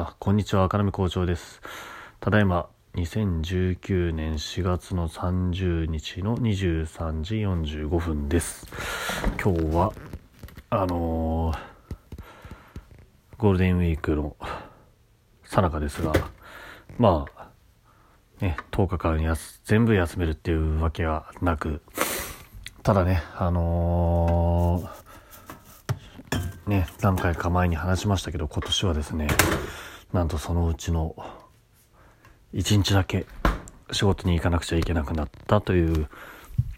あ、こんにちは、赤波校長です。ただいま、2019年4月の30日の23時45分です。今日は、あのー、ゴールデンウィークのさなかですが、まあ、ね、10日間やす全部休めるっていうわけはなく、ただね、あのーね、何回か前に話しましたけど、今年はですね、なんとそのうちの1日だけ仕事に行かなくちゃいけなくなったという、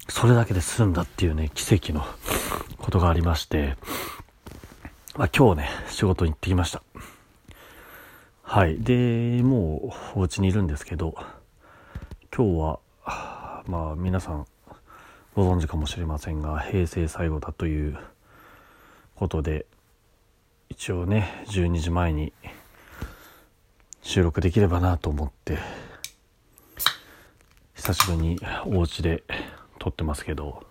それだけで済んだっていうね、奇跡のことがありまして、まあ、今日ね、仕事に行ってきました。はい。で、もうお家にいるんですけど、今日は、まあ皆さんご存知かもしれませんが、平成最後だということで、一応ね12時前に収録できればなと思って久しぶりにお家で撮ってますけど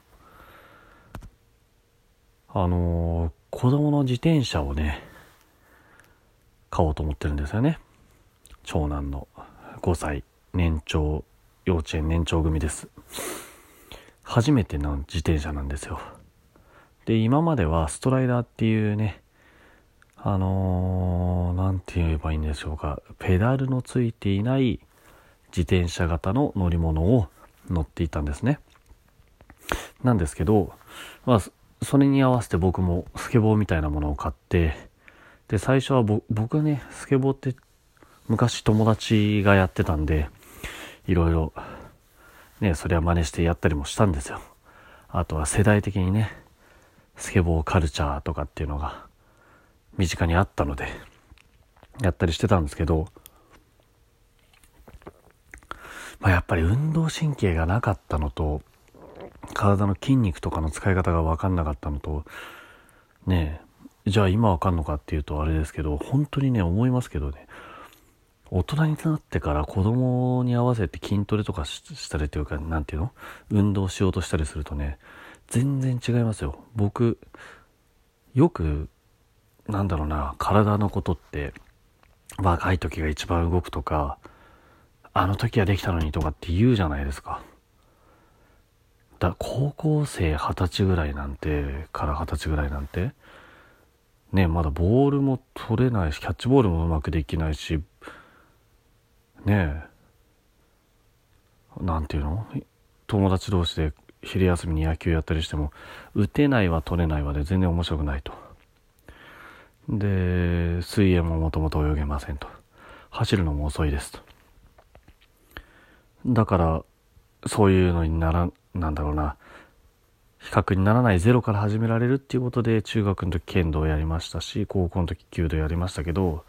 あのー、子供の自転車をね買おうと思ってるんですよね。長男の5歳年長幼稚園年長組です。初めての自転車なんですよ。で今まではストライダーっていうねあのー、て言えばいいんでしょうか、ペダルのついていない自転車型の乗り物を乗っていたんですね。なんですけど、まあ、それに合わせて僕もスケボーみたいなものを買って、で、最初は僕ね、スケボーって昔友達がやってたんで、いろいろ、ね、それは真似してやったりもしたんですよ。あとは世代的にね、スケボーカルチャーとかっていうのが身近にあったので、やったりしてたんですけど、まあ、やっぱり運動神経がなかったのと、体の筋肉とかの使い方が分かんなかったのと、ねえ、じゃあ今わかんのかっていうとあれですけど、本当にね、思いますけどね、大人になってから子供に合わせて筋トレとかしたりというか、なんていうの？運動しようとしたりするとね、全然違いますよ。僕、よくなんだろうな、体のことって、若い時が一番動くとか、あの時はできたのにとかって言うじゃないですか。だ高校生二十歳ぐらいなんて、から二十歳ぐらいなんて、ね、まだボールも取れないし、キャッチボールもうまくできないし、ねえ、なんていうの？友達同士で昼休みに野球やったりしても、打てないは取れないはで全然面白くないと。で、水泳ももともと泳げませんと。走るのも遅いですと。だから、そういうのになら、なんだろうな、比較にならないゼロから始められるっていうことで、中学の時剣道やりましたし、高校の時弓道やりましたけど、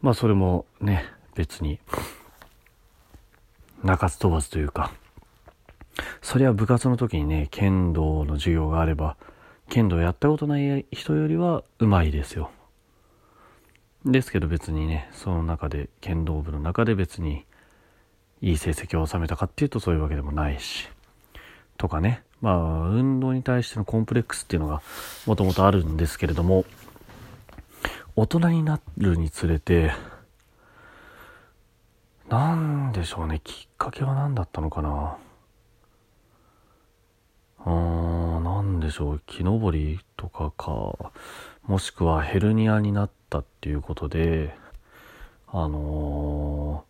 まあそれもね、別に、中津飛ばずというか、そりゃ部活の時にね、剣道の授業があれば、剣道やったことない人よりはうまいですよ。ですけど別にね、その中で、剣道部の中で別にいい成績を収めたかっていうとそういうわけでもないし。とかね。まあ、運動に対してのコンプレックスっていうのがもともとあるんですけれども、大人になるにつれて、なんでしょうね、きっかけは何だったのかな。うーん。でしょう木登りとかかもしくはヘルニアになってたっていうことであの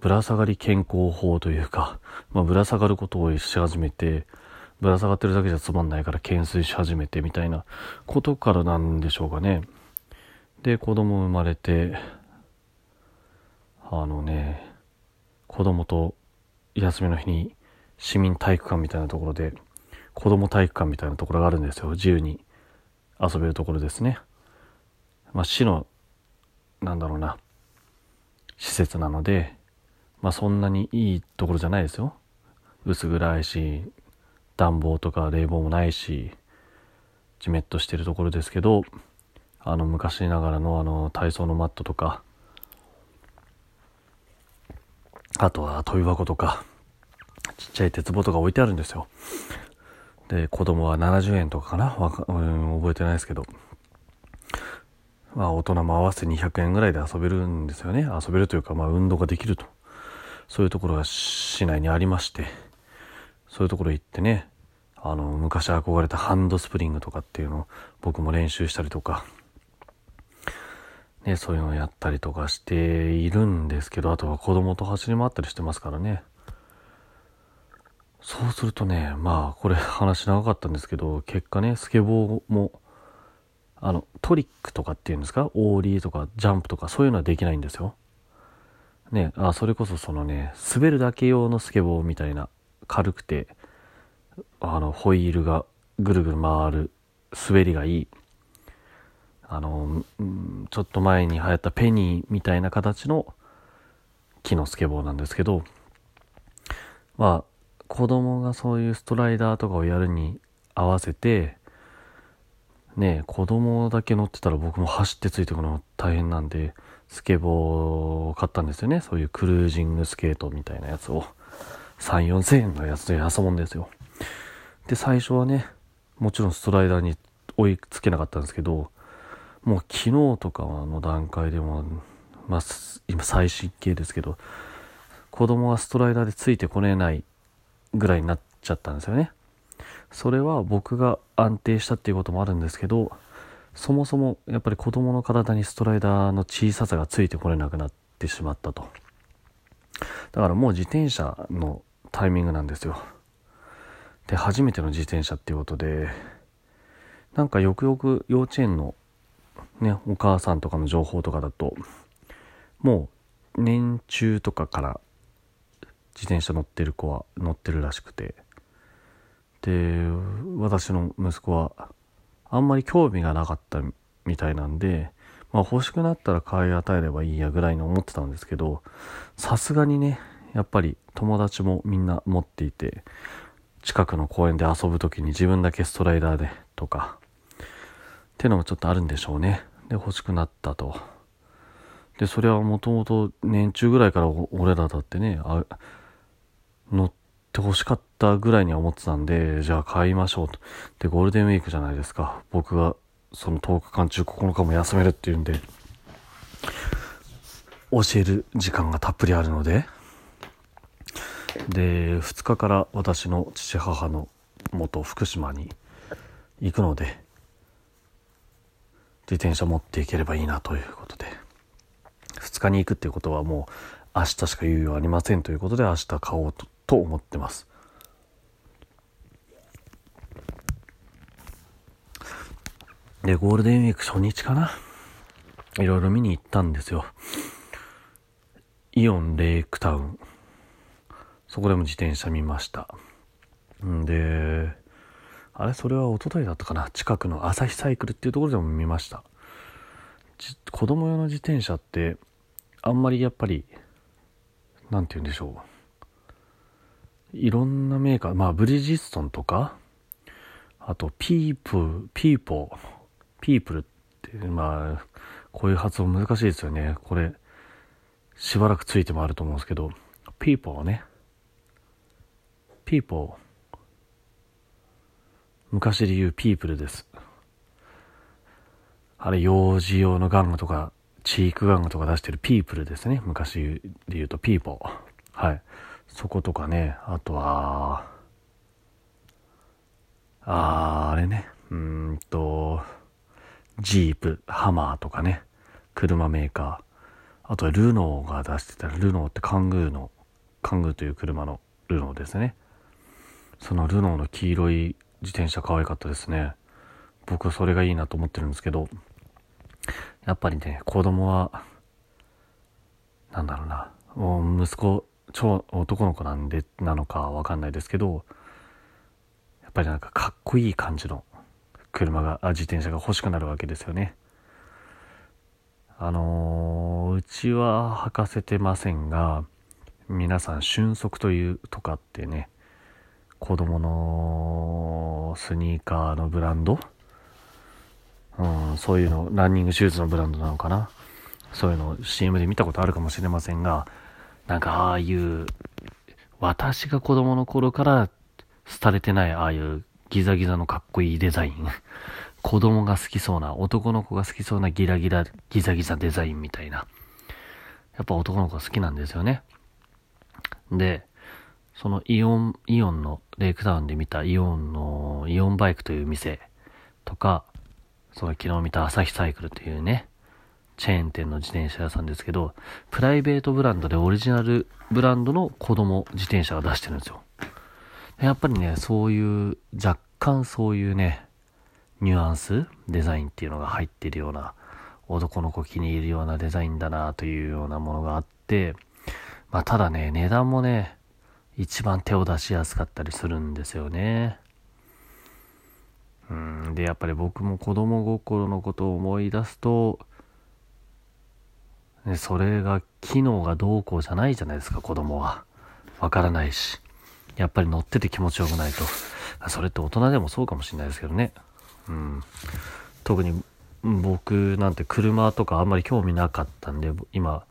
ー、ぶら下がり健康法というか、まあ、ぶら下がることをし始めてぶら下がってるだけじゃつまんないから懸垂し始めてみたいなことからなんでしょうかねで子供生まれてあのね子供と休みの日に市民体育館みたいなところで子供体育館みたいなところがあるんですよ。自由に遊べるところですね。まあ、市の、なんだろうな、施設なので、まあ、そんなにいいところじゃないですよ。薄暗いし、暖房とか冷房もないし、じめっとしてるところですけど、あの、昔ながらのあの、体操のマットとか、あとは飛び箱とか、ちっちゃい鉄棒とか置いてあるんですよ。で、子供は70円とかかな？わか、うん、覚えてないですけど。まあ大人も合わせて200円ぐらいで遊べるんですよね。遊べるというか、まあ運動ができると。そういうところが市内にありまして、そういうところ行ってね、あの、昔憧れたハンドスプリングとかっていうのを僕も練習したりとか、ね、そういうのをやったりとかしているんですけど、あとは子供と走り回ったりしてますからね。そうするとね、まあ、これ話長かったんですけど、結果ね、スケボーも、あの、トリックとかっていうんですか？オーリーとかジャンプとかそういうのはできないんですよ。ね、あ、それこそそのね、滑るだけ用のスケボーみたいな、軽くて、あの、ホイールがぐるぐる回る、滑りがいい、あの、ちょっと前に流行ったペニーみたいな形の木のスケボーなんですけど、まあ、子供がそういうストライダーとかをやるに合わせて、ね子供だけ乗ってたら僕も走ってついてくるの大変なんで、スケボーを買ったんですよね。そういうクルージングスケートみたいなやつを。3、4000円のやつで遊ぶんですよ。で、最初はね、もちろんストライダーに追いつけなかったんですけど、もう昨日とかの段階でも、まあ、今最新形ですけど、子供はストライダーでついてこれないぐらいになっちゃったんですよね。それは僕が安定したっていうこともあるんですけど、そもそもやっぱり子供の体にストライダーの小ささがついてこれなくなってしまったと。だからもう自転車のタイミングなんですよ。で、初めての自転車っていうことで、なんかよくよく幼稚園のね、お母さんとかの情報とかだと、もう年中とかから自転車乗ってる子は乗ってるらしくて、で、私の息子はあんまり興味がなかったみたいなんで、まあ欲しくなったら買い与えればいいやぐらいに思ってたんですけど、さすがにね、やっぱり友達もみんな持っていて、近くの公園で遊ぶ時に自分だけストライダーでとか、ってのもちょっとあるんでしょうね。で、欲しくなったと。で、それはもともと年中ぐらいから俺らだってね、乗って欲しかったぐらいには思ってたんで、じゃあ買いましょうと。で、ゴールデンウィークじゃないですか。僕がその10日間中9日も休めるっていうんで、教える時間がたっぷりあるので、で、2日から私の父母の元福島に行くので、自転車持っていければいいなということで2日に行くっていうことはもう明日しか猶予ありませんということで明日買おうとと思ってます。でゴールデンウィーク初日かな。いろいろ見に行ったんですよ。イオンレイクタウン。そこでも自転車見ました。んであれ？それは一昨日だったかな？近くの朝日サイクルっていうところでも見ました。子供用の自転車ってあんまりやっぱり何て言うんでしょう。いろんなメーカーまあブリヂストンとかあとピープピーポーピープルってまあこういう発音難しいですよねこれしばらくついてもあると思うんですけどピーポーねピーポー昔で言うピープルです。あれ、幼児用の玩具とか、チーク玩具とか出してるピープルですね。昔で言うとピーポー。はい。そことかね、あとは、あー、あれね、うんと、ジープ、ハマーとかね、車メーカー。あとはルノーが出してたらルノーってカングーの、カングーという車のルノーですね。そのルノーの黄色い自転車可愛かったですね。僕はそれがいいなと思ってるんですけど、やっぱりね、子供は、なんだろうな、もう息子、超男の子なんで、なのかわかんないですけど、やっぱりなんかかっこいい感じの車が、自転車が欲しくなるわけですよね。あのー、うちは履かせてませんが、皆さん瞬足というとかってね、子供のスニーカーのブランド、うん、そういうの、ランニングシューズのブランドなのかな。そういうのを CM で見たことあるかもしれませんが、なんかああいう、私が子供の頃から廃れてないああいうギザギザのかっこいいデザイン。子供が好きそうな、男の子が好きそうなギラギラ、ギザギザデザインみたいな。やっぱ男の子が好きなんですよね。で、そのイオン、イオンの、レイクタウンで見たイオンの、イオンバイクという店とか、その昨日見た朝日サイクルというね、チェーン店の自転車屋さんですけど、プライベートブランドでオリジナルブランドの子供自転車が出してるんですよ。やっぱりね、そういう、若干そういうね、ニュアンス、デザインっていうのが入ってるような、男の子気に入るようなデザインだなというようなものがあって、まあただね、値段もね、一番手を出しやすかったりするんですよね。うん、で、やっぱり僕も子供心のことを思い出すと、ね、それが機能がどうこうじゃないじゃないですか、子供は。わからないし。やっぱり乗ってて気持ちよくないと。それって大人でもそうかもしれないですけどね。うん。特に僕なんて車とかあんまり興味なかったんで、今、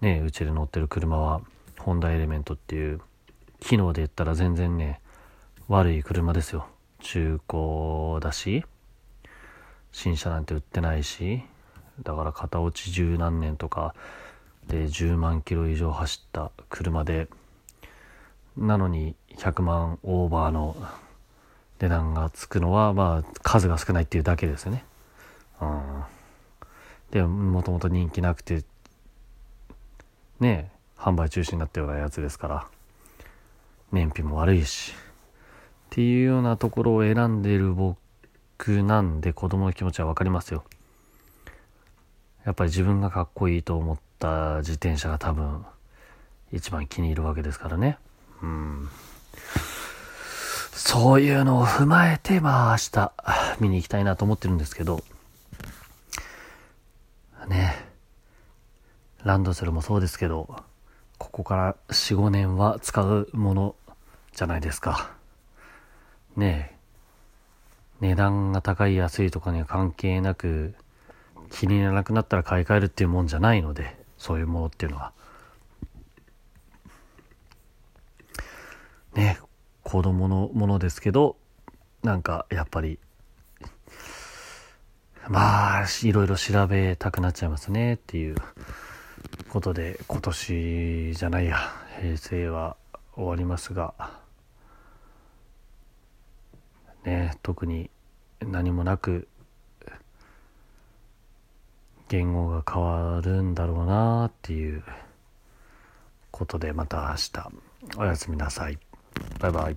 ね、うちで乗ってる車は、ホンダエレメントっていう機能で言ったら全然ね、悪い車ですよ。中古だし、新車なんて売ってないし、だから片落ち十何年とかで10万キロ以上走った車で、なのに100万オーバーの値段がつくのは、まあ、数が少ないっていうだけですね。うん。で、もともと人気なくて、ね販売中止になったようなやつですから。燃費も悪いしっていうようなところを選んでる僕なんで子供の気持ちは分かりますよやっぱり自分がかっこいいと思った自転車が多分一番気に入るわけですからねうんそういうのを踏まえてまあ明日見に行きたいなと思ってるんですけどねランドセルもそうですけどここから4、5年は使うものじゃないですか。ねえ。値段が高い安いとかには関係なく、気に入らなくなったら買い替えるっていうもんじゃないので、そういうものっていうのは。ね子供のものですけど、なんかやっぱり、まあ、いろいろ調べたくなっちゃいますねっていうことで、今年じゃないや、平成は終わりますが、ね、特に何もなく言語が変わるんだろうなっていうことでまた明日。おやすみなさい。バイバイ。